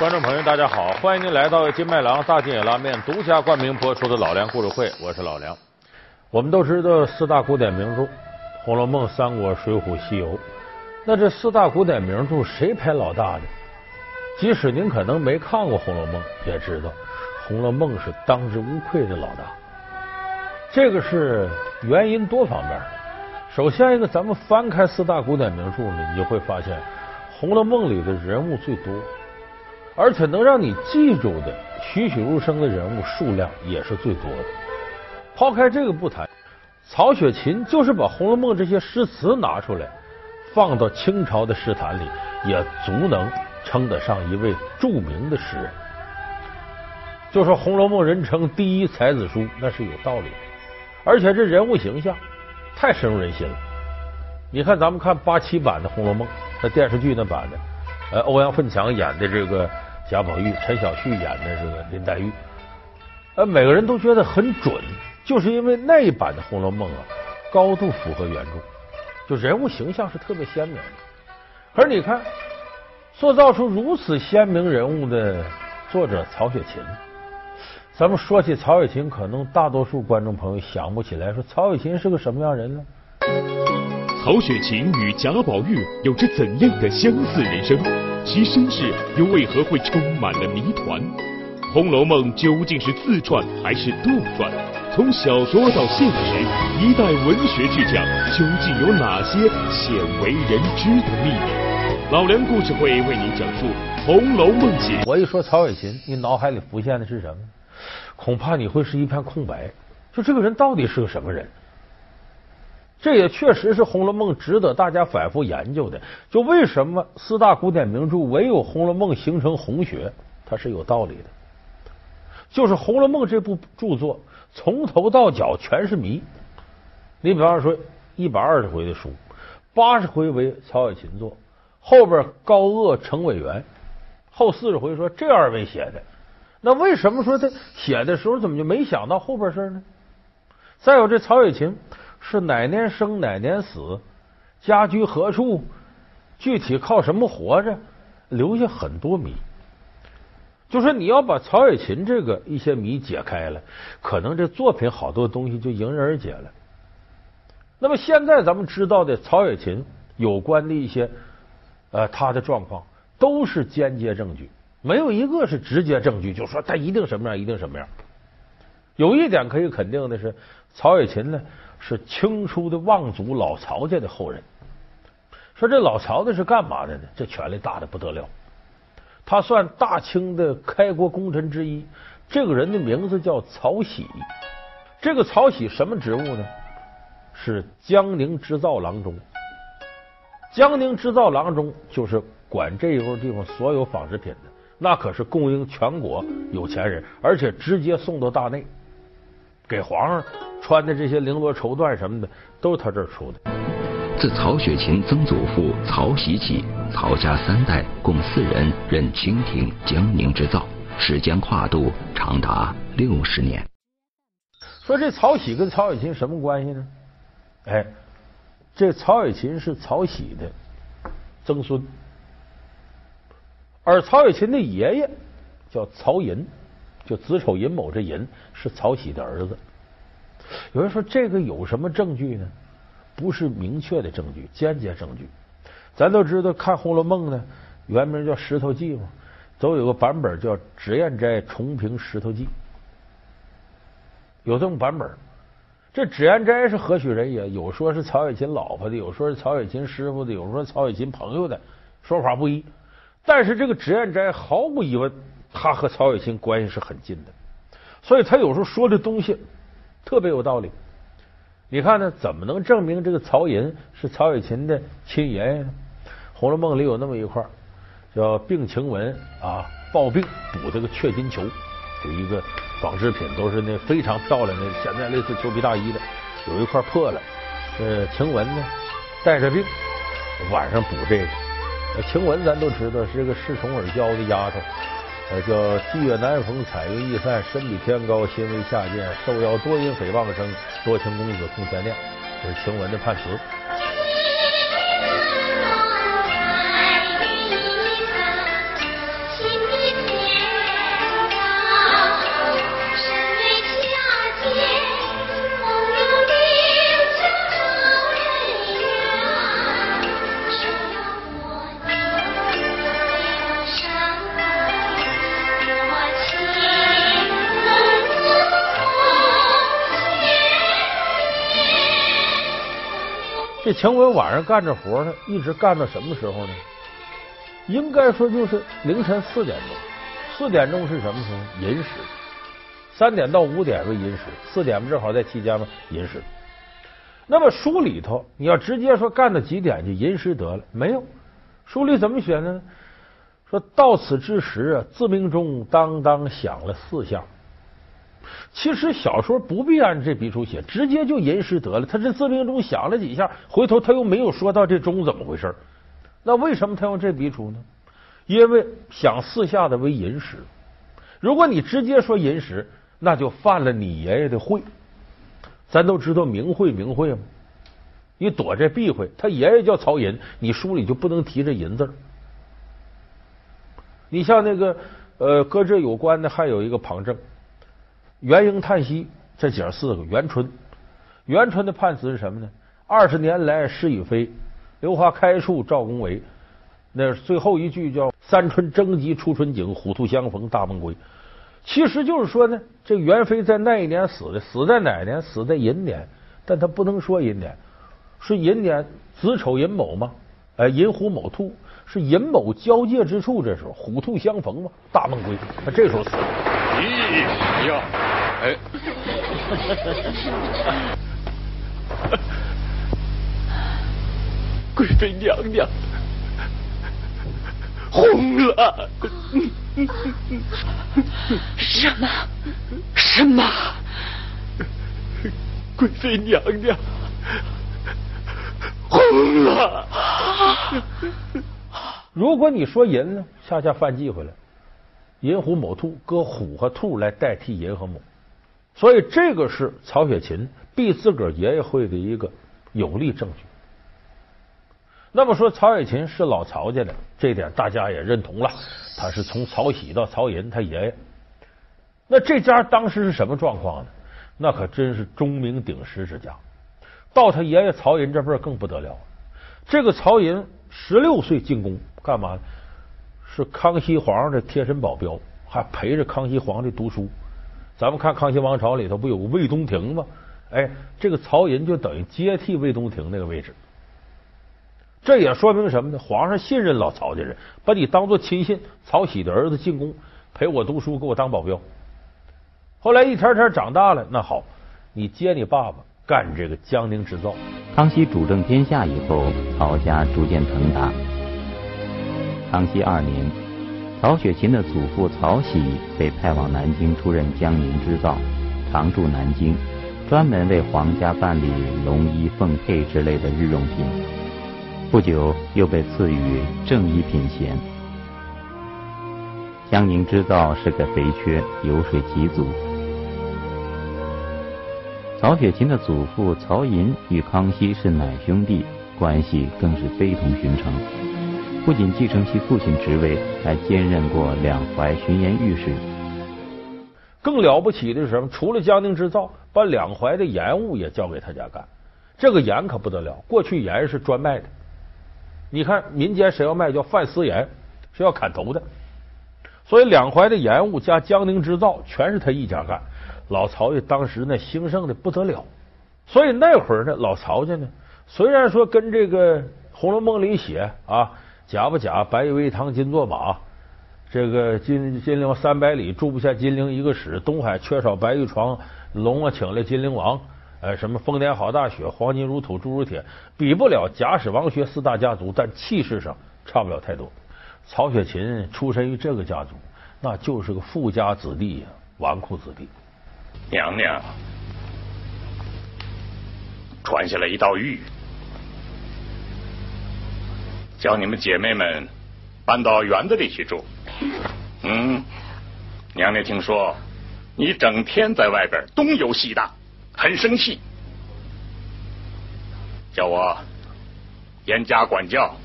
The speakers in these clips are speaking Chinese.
观众朋友，大家好，欢迎您来到金麦郎大金野拉面独家冠名播出的《老梁故事会》，我是老梁。我们都知道四大古典名著《红楼梦》《三国》《水浒》《西游》，那这四大古典名著谁排老大呢？即使您可能没看过《红楼梦》，也知道《红楼梦》是当之无愧的老大。这个是原因多方面。首先一个，咱们翻开四大古典名著呢，你就会发现《红楼梦》里的人物最多。而且能让你记住的栩栩如生的人物数量也是最多的。抛开这个不谈，曹雪芹就是把《红楼梦》这些诗词拿出来，放到清朝的诗坛里，也足能称得上一位著名的诗人。就说《红楼梦》人称第一才子书，那是有道理的。而且这人物形象太深入人心了。你看，咱们看八七版的《红楼梦》，那电视剧那版的，呃，欧阳奋强演的这个。贾宝玉、陈小旭演的这个林黛玉，呃，每个人都觉得很准，就是因为那一版的《红楼梦》啊，高度符合原著，就人物形象是特别鲜明的。可是你看，塑造出如此鲜明人物的作者曹雪芹，咱们说起曹雪芹，可能大多数观众朋友想不起来，说曹雪芹是个什么样人呢？曹雪芹与贾宝玉有着怎样的相似人生？其身世又为何会充满了谜团？《红楼梦》究竟是自传还是杜撰？从小说到现实，一代文学巨匠究竟有哪些鲜为人知的秘密？老梁故事会为您讲述《红楼梦》我一说曹雪芹，你脑海里浮现的是什么？恐怕你会是一片空白。就这个人到底是个什么人？这也确实是《红楼梦》值得大家反复研究的。就为什么四大古典名著唯有《红楼梦》形成红学，它是有道理的。就是《红楼梦》这部著作从头到脚全是谜。你比方说，一百二十回的书，八十回为曹雪芹作，后边高鹗、程伟元，后四十回说这二位写的。那为什么说他写的时候怎么就没想到后边事呢？再有这曹雪芹。是哪年生哪年死，家居何处，具体靠什么活着，留下很多谜。就说你要把曹雪芹这个一些谜解开了，可能这作品好多东西就迎刃而解了。那么现在咱们知道的曹雪芹有关的一些呃他的状况，都是间接证据，没有一个是直接证据，就说他一定什么样，一定什么样。有一点可以肯定的是，曹雪芹呢。是清初的望族老曹家的后人。说这老曹家是干嘛的呢？这权力大的不得了。他算大清的开国功臣之一。这个人的名字叫曹玺。这个曹玺什么职务呢？是江宁织造郎中。江宁织造郎中就是管这一块地方所有纺织品的，那可是供应全国有钱人，而且直接送到大内。给皇上穿的这些绫罗绸缎什么的，都是他这儿出的。自曹雪芹曾祖父曹玺起，曹家三代共四人任清廷江宁织造，时间跨度长达六十年。说这曹玺跟曹雪芹什么关系呢？哎，这曹雪芹是曹玺的曾孙，而曹雪芹的爷爷叫曹寅。就子丑寅卯这寅是曹玺的儿子。有人说这个有什么证据呢？不是明确的证据，间接证据。咱都知道看《红楼梦》呢，原名叫《石头记》嘛，都有个版本叫《脂砚斋重评石头记》，有这种版本。这脂砚斋是何许人也？有说是曹雪芹老婆的，有说是曹雪芹师傅的，有说曹雪芹朋友的，说法不一。但是这个脂砚斋毫无疑问。他和曹雪芹关系是很近的，所以他有时候说的东西特别有道理。你看呢？怎么能证明这个曹寅是曹雪芹的亲爷爷呢？《红楼梦》里有那么一块叫病晴雯啊，抱病补这个雀金裘，有一个纺织品，都是那非常漂亮的，现在类似裘皮大衣的，有一块破了，呃，晴雯呢带着病晚上补这个。晴雯咱都知道是个恃宠而骄的丫头。呃，叫霁月难逢，彩云易散，身比天高，心为下贱，受邀多因诽谤声，多情公子空牵念，这是晴雯的判词。这晴雯晚上干着活呢，一直干到什么时候呢？应该说就是凌晨四点钟。四点钟是什么时候？寅时。三点到五点为寅时，四点不正好在期间吗？寅时。那么书里头你要直接说干到几点就寅时得了，没有。书里怎么写的呢？说到此之时啊，自鸣钟当当响了四下。其实小说不必按这笔数写，直接就吟诗得了。他这自鸣钟响了几下，回头他又没有说到这钟怎么回事那为什么他用这笔数呢？因为响四下的为吟诗。如果你直接说吟诗，那就犯了你爷爷的讳。咱都知道名讳名讳吗？你躲这避讳，他爷爷叫曹寅，你书里就不能提这寅字你像那个呃，搁这有关的还有一个旁证。元婴叹息，这姐儿四个。元春，元春的判词是什么呢？二十年来是与非，榴花开处赵公为。那最后一句叫“三春争吉初春景，虎兔相逢大梦归”。其实就是说呢，这元妃在那一年死的，死在哪年？死在寅年，但他不能说寅年，是寅年子丑寅卯嘛？哎，寅虎卯兔是寅卯交界之处，这时候虎兔相逢嘛？大梦归，他这时候死了。咦，哎呀！哎，贵妃娘娘红了！什么？什么？贵妃娘娘红了！如果你说银呢，恰恰犯忌讳了。寅虎卯兔，搁虎和兔来代替寅和卯。所以，这个是曹雪芹避自个儿爷爷讳的一个有力证据。那么说，曹雪芹是老曹家的，这点大家也认同了。他是从曹玺到曹寅，他爷爷。那这家当时是什么状况呢？那可真是钟鸣鼎食之家。到他爷爷曹寅这辈儿更不得了。这个曹寅十六岁进宫，干嘛？是康熙皇上的贴身保镖，还陪着康熙皇帝读书。咱们看《康熙王朝》里头不有个魏东亭吗？哎，这个曹寅就等于接替魏东亭那个位置。这也说明什么呢？皇上信任老曹家人，把你当做亲信。曹玺的儿子进宫陪我读书，给我当保镖。后来一天天长大了，那好，你接你爸爸干这个江宁织造。康熙主政天下以后，曹家逐渐腾达。康熙二年。曹雪芹的祖父曹玺被派往南京出任江宁织造，常驻南京，专门为皇家办理龙衣凤佩之类的日用品。不久又被赐予正一品衔。江宁织造是个肥缺，油水极足。曹雪芹的祖父曹寅与康熙是奶兄弟，关系更是非同寻常。不仅继承其父亲职位，还兼任过两淮巡盐御史。更了不起的是什么？除了江宁织造，把两淮的盐务也交给他家干。这个盐可不得了，过去盐是专卖的。你看民间谁要卖叫贩私盐，是要砍头的。所以两淮的盐务加江宁织造全是他一家干。老曹家当时呢兴盛的不得了。所以那会儿呢，老曹家呢虽然说跟这个《红楼梦》里写啊。假不假？白玉为堂金作马，这个金金陵三百里住不下金陵一个史，东海缺少白玉床，龙啊请来金陵王，呃，什么丰年好大雪，黄金如土铸如铁，比不了贾史王薛四大家族，但气势上差不了太多。曹雪芹出身于这个家族，那就是个富家子弟呀，纨绔子弟。娘娘，传下来一道谕。叫你们姐妹们搬到园子里去住。嗯，娘娘听说你整天在外边东游西荡，很生气，叫我严加管教，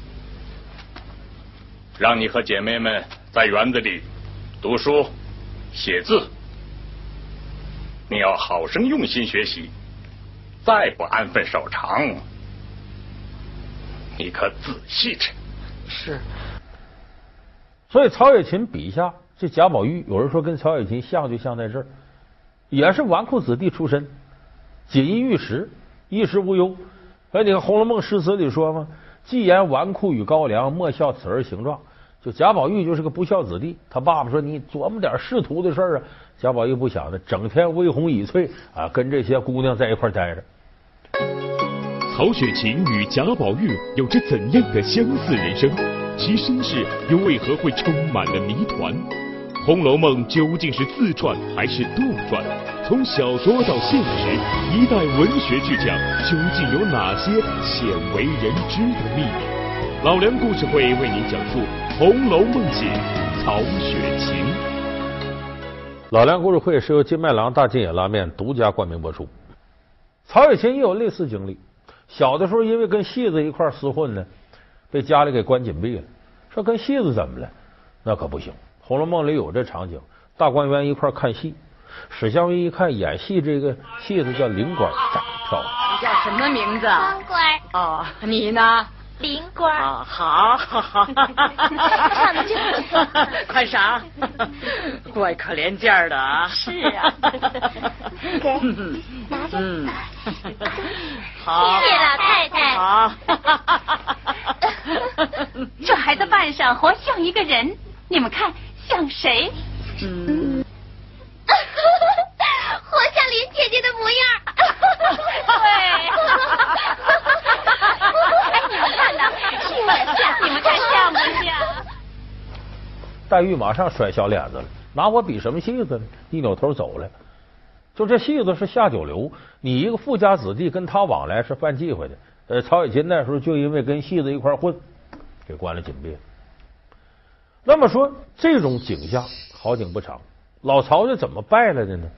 让你和姐妹们在园子里读书写字。你要好生用心学习，再不安分守常。你可仔细着。是。所以曹雪芹笔下这贾宝玉，有人说跟曹雪芹像就像在这儿，也是纨绔子弟出身，锦衣玉食，衣食无忧。所以你看《红楼梦》诗词里说嘛：“既言纨绔与高粱，莫笑此儿形状。”就贾宝玉就是个不孝子弟，他爸爸说：“你琢磨点仕途的事儿啊。”贾宝玉不想的，整天微红倚翠啊，跟这些姑娘在一块待着。曹雪芹与贾宝玉有着怎样的相似人生？其身世又为何会充满了谜团？《红楼梦》究竟是自传还是杜撰？从小说到现实，一代文学巨匠究竟有哪些鲜为人知的秘密？老梁故事会为您讲述《红楼梦》写曹雪芹。老梁故事会是由金麦郎大金野拉面独家冠名播出。曹雪芹也有类似经历，小的时候因为跟戏子一块厮混呢，被家里给关紧闭了。说跟戏子怎么了？那可不行，《红楼梦》里有这场景，大观园一块看戏，史湘云一看演戏这个戏子叫灵官，长得漂亮。你叫什么名字？光官。哦，你呢？灵官。啊，好，好，好。上去快赏。怪可怜劲儿的啊。是啊。给，拿着。嗯。好。谢谢老太太。好。这孩子扮上活像一个人，你们看像谁？嗯。活像林姐姐的模样。对。哎，你们看呐，是也像，你们看像不像？黛玉马上甩小脸子了，拿我比什么戏子呢？一扭头走了。就这戏子是下九流，你一个富家子弟跟他往来是犯忌讳的。呃，曹雪芹那时候就因为跟戏子一块混，给关了禁闭。那么说这种景象好景不长，老曹是怎么败了的呢？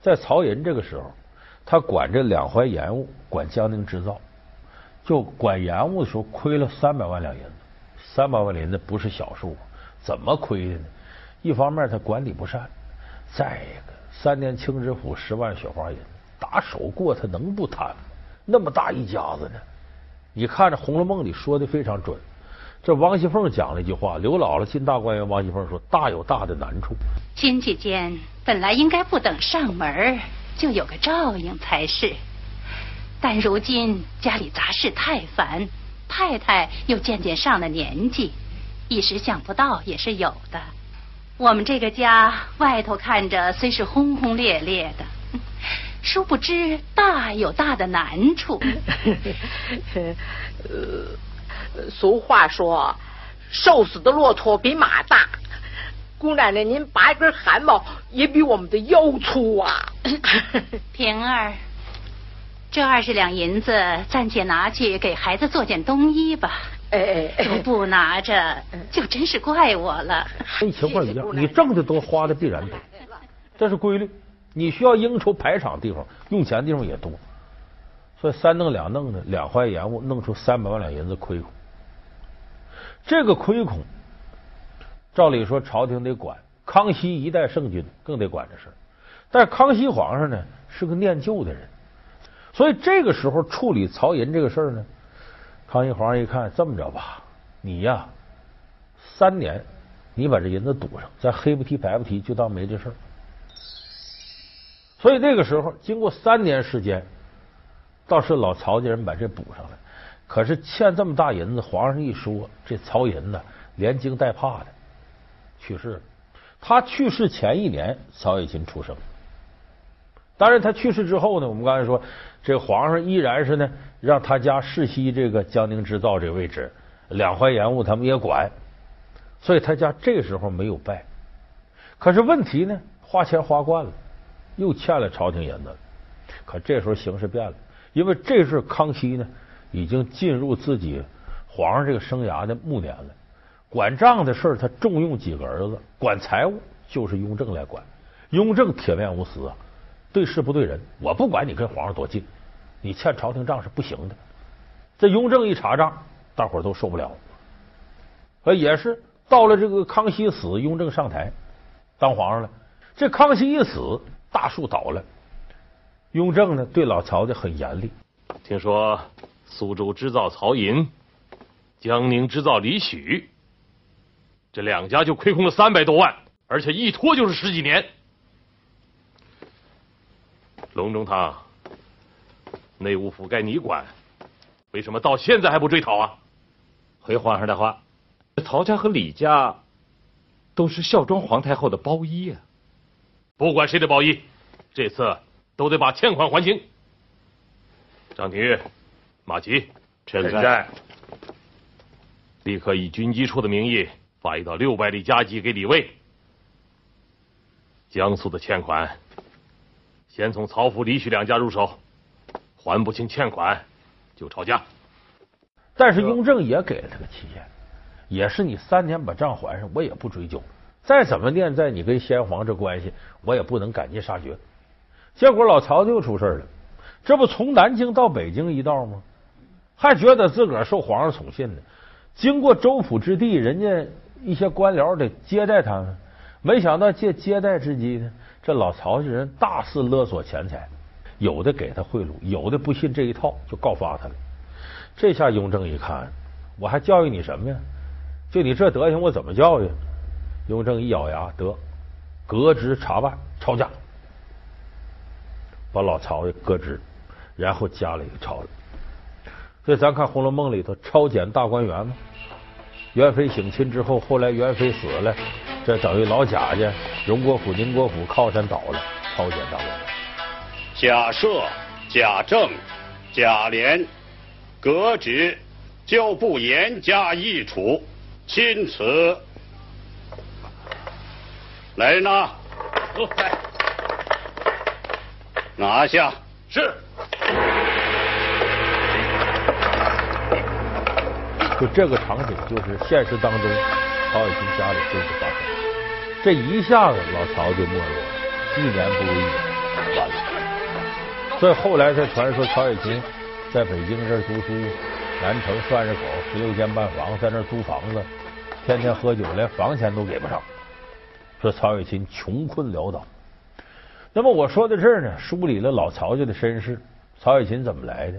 在曹寅这个时候，他管这两淮盐务，管江宁织造，就管盐务的时候亏了三百万两银子。三百万两银子不是小数，怎么亏的呢？一方面他管理不善，再一个三年清知府十万雪花银打手过，他能不贪吗？那么大一家子呢？你看这《红楼梦》里说的非常准。这王熙凤讲了一句话：“刘姥姥进大观园，王熙凤说大有大的难处。亲戚间本来应该不等上门就有个照应才是，但如今家里杂事太繁，太太又渐渐上了年纪，一时想不到也是有的。我们这个家外头看着虽是轰轰烈烈的。”殊不知，大有大的难处。呃，俗话说，瘦死的骆驼比马大。姑奶奶，您拔一根汗毛也比我们的腰粗啊！平儿，这二十两银子暂且拿去给孩子做件冬衣吧。哎哎，都不拿着，就真是怪我了。跟情况一样，你挣的多，花的必然多，这是规律。你需要应酬排场地方，用钱地方也多，所以三弄两弄的两坏延误，弄出三百万两银子亏空。这个亏空，照理说朝廷得管，康熙一代圣君更得管这事但是康熙皇上呢是个念旧的人，所以这个时候处理曹寅这个事儿呢，康熙皇上一看，这么着吧，你呀三年，你把这银子堵上，咱黑不提白不提，就当没这事儿。所以那个时候，经过三年时间，倒是老曹家人把这补上了。可是欠这么大银子，皇上一说，这曹寅呢，连惊带怕的去世了。他去世前一年，曹雪芹出生。当然，他去世之后呢，我们刚才说，这个皇上依然是呢，让他家世袭这个江宁织造这个位置，两淮盐务他们也管。所以他家这时候没有败。可是问题呢，花钱花惯了。又欠了朝廷银子，可这时候形势变了，因为这是康熙呢，已经进入自己皇上这个生涯的暮年了。管账的事，他重用几个儿子；管财务，就是雍正来管。雍正铁面无私啊，对事不对人。我不管你跟皇上多近，你欠朝廷账是不行的。这雍正一查账，大伙儿都受不了。呃，也是到了这个康熙死，雍正上台当皇上了。这康熙一死。大树倒了，雍正呢对老曹家很严厉。听说苏州织造曹寅，江宁织造李许，这两家就亏空了三百多万，而且一拖就是十几年。隆中堂，内务府该你管，为什么到现在还不追讨啊？回皇上的话，曹家和李家都是孝庄皇太后的包衣啊。不管谁的包衣，这次都得把欠款还清。张廷玉、马吉，陈在。立刻以军机处的名义发一道六百里加急给李卫。江苏的欠款，先从曹府、李许两家入手，还不清欠款就抄家。但是雍正也给了他个期限，也是你三年把账还上，我也不追究。再怎么念在你跟先皇这关系，我也不能赶尽杀绝。结果老曹就出事了，这不从南京到北京一道吗？还觉得自个儿受皇上宠信呢。经过州府之地，人家一些官僚得接待他们，没想到借接待之机呢，这老曹家人大肆勒索钱财，有的给他贿赂，有的不信这一套就告发他了。这下雍正一看，我还教育你什么呀？就你这德行，我怎么教育？雍正一咬牙，得革职查办，抄家，把老曹给革职，然后加了一个抄了。所以咱看《红楼梦》里头抄检大观园嘛，元妃省亲之后，后来元妃死了，这等于老贾家荣国府、宁国府靠山倒了，朝鲜大观园。贾赦、贾政、贾琏革职，就不严加议处，钦此。来人呐！来，拿下。是。就这个场景，就是现实当中曹雪芹家里真实发生。这一下子，老曹就没落了，一年不如一年，完了。所以后来才传说曹雪芹在北京这儿读书，南城涮着口十六间半房，在那儿租房子，天天喝酒，连房钱都给不上。说曹雪芹穷困潦倒。那么我说到这儿呢，梳理了老曹家的身世，曹雪芹怎么来的？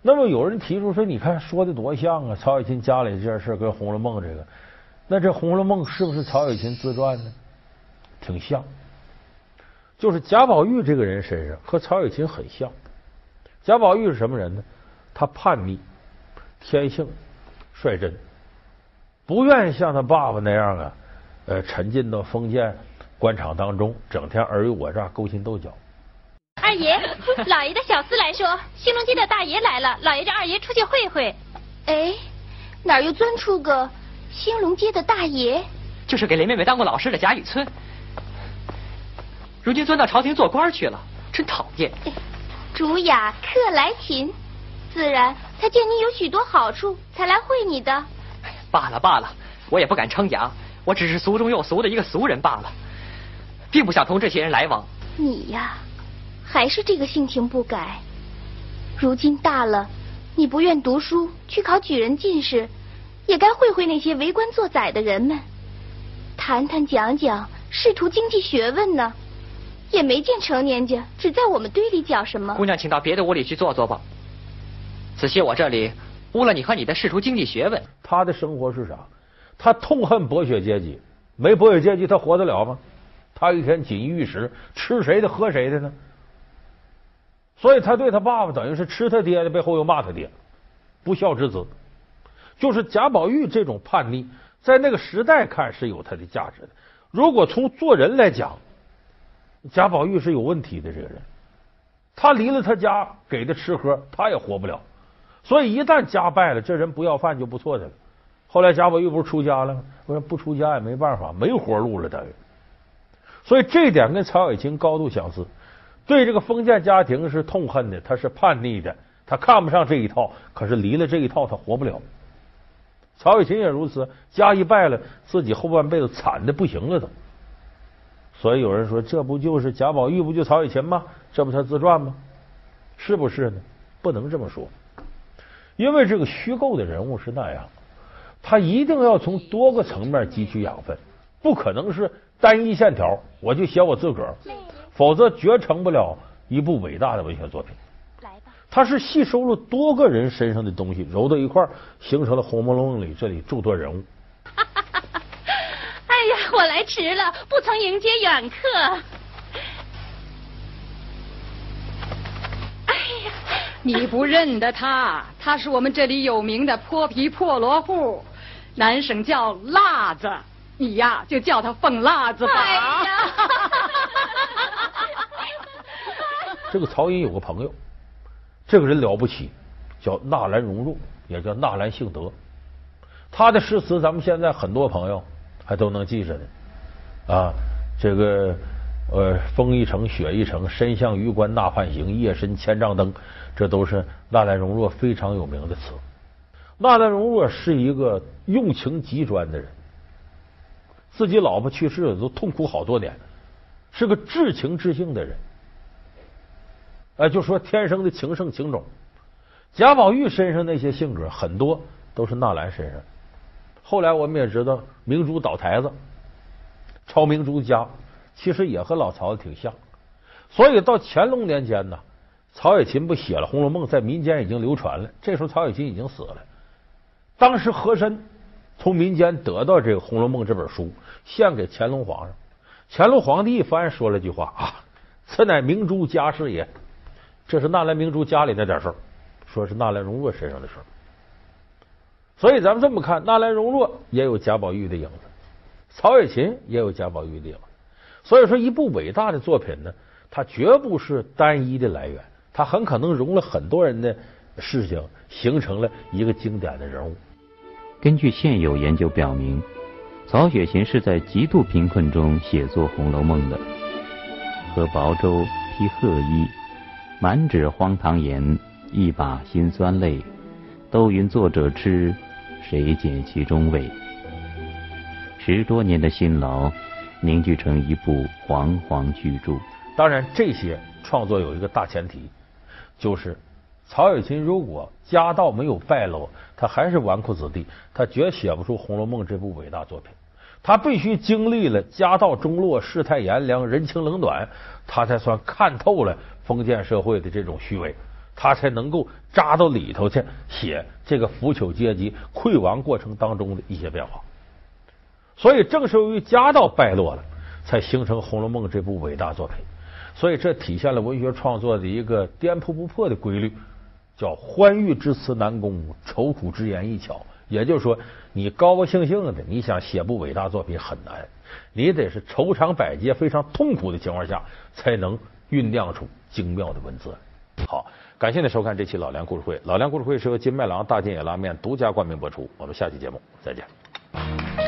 那么有人提出说，你看说的多像啊！曹雪芹家里这件事跟《红楼梦》这个，那这《红楼梦》是不是曹雪芹自传呢？挺像，就是贾宝玉这个人身上和曹雪芹很像。贾宝玉是什么人呢？他叛逆，天性率真，不愿意像他爸爸那样啊，呃，沉浸到封建官场当中，整天尔虞我诈、勾心斗角。二爷，老爷的小厮来说，兴隆街的大爷来了，老爷让二爷出去会会。哎，哪又钻出个兴隆街的大爷？就是给雷妹妹当过老师的贾雨村，如今钻到朝廷做官去了，真讨厌。主雅客来勤，自然他见你有许多好处，才来会你的。罢了罢了，我也不敢称扬，我只是俗中又俗的一个俗人罢了，并不想同这些人来往。你呀。还是这个性情不改。如今大了，你不愿读书，去考举人进士，也该会会那些为官做宰的人们，谈谈讲讲仕途经济学问呢。也没见成年家只在我们堆里讲什么。姑娘，请到别的屋里去坐坐吧。仔细我这里污了你和你的仕途经济学问。他的生活是啥？他痛恨剥削阶级，没剥削阶级他活得了吗？他一天锦衣玉食，吃谁的喝谁的呢？所以他对他爸爸等于是吃他爹的背后又骂他爹，不孝之子。就是贾宝玉这种叛逆，在那个时代看是有他的价值的。如果从做人来讲，贾宝玉是有问题的这个人。他离了他家给的吃喝，他也活不了。所以一旦家败了，这人不要饭就不错的了。后来贾宝玉不是出家了吗？我说不出家也没办法，没活路了等于。所以这点跟曹雪芹高度相似。对这个封建家庭是痛恨的，他是叛逆的，他看不上这一套。可是离了这一套，他活不了。曹雪芹也如此，家一败了，自己后半辈子惨的不行了都。所以有人说，这不就是贾宝玉，不就曹雪芹吗？这不他自传吗？是不是呢？不能这么说，因为这个虚构的人物是那样，他一定要从多个层面汲取养分，不可能是单一线条。我就写我自个儿。否则绝成不了一部伟大的文学作品。来吧，他是吸收了多个人身上的东西，揉到一块儿，形成了《红楼梦》里这里诸多人物。哎呀，我来迟了，不曾迎接远客。哎呀，你不认得他，他是我们这里有名的泼皮破罗户，南省叫辣子，你呀就叫他凤辣子吧。哎呀，这个曹寅有个朋友，这个人了不起，叫纳兰容若，也叫纳兰性德。他的诗词，咱们现在很多朋友还都能记着呢。啊，这个呃，风一程，雪一程，身向榆关那畔行，夜深千帐灯，这都是纳兰容若非常有名的词。纳兰容若是一个用情极专的人，自己老婆去世了，都痛苦好多年，是个至情至性的人。哎，就说天生的情圣情种，贾宝玉身上那些性格很多都是纳兰身上。后来我们也知道，明珠倒台子，抄明珠家，其实也和老曹子挺像。所以到乾隆年间呢，曹雪芹不写了《红楼梦》，在民间已经流传了。这时候曹雪芹已经死了。当时和珅从民间得到这个《红楼梦》这本书，献给乾隆皇上。乾隆皇帝一翻说了句话啊：“此乃明珠家事也。”这是纳兰明珠家里那点事儿，说是纳兰容若身上的事儿。所以咱们这么看，纳兰容若也有贾宝玉的影子，曹雪芹也有贾宝玉的影子。所以说，一部伟大的作品呢，它绝不是单一的来源，它很可能融了很多人的事情，形成了一个经典的人物。根据现有研究表明，曹雪芹是在极度贫困中写作《红楼梦》的，和薄粥，披褐衣。满纸荒唐言，一把辛酸泪，都云作者痴，谁解其中味？十多年的辛劳，凝聚成一部煌煌巨著。当然，这些创作有一个大前提，就是曹雪芹如果家道没有败落，他还是纨绔子弟，他绝写不出《红楼梦》这部伟大作品。他必须经历了家道中落、世态炎凉、人情冷暖，他才算看透了封建社会的这种虚伪，他才能够扎到里头去写这个腐朽阶级溃亡过程当中的一些变化。所以，正是由于家道败落了，才形成《红楼梦》这部伟大作品。所以，这体现了文学创作的一个颠扑不破的规律，叫“欢愉之词难攻，愁苦之言易巧”。也就是说，你高高兴兴的，你想写部伟大作品很难，你得是愁肠百结、非常痛苦的情况下，才能酝酿出精妙的文字。好，感谢您收看这期老梁故事会。老梁故事会是由金麦郎大金野拉面独家冠名播出。我们下期节目再见。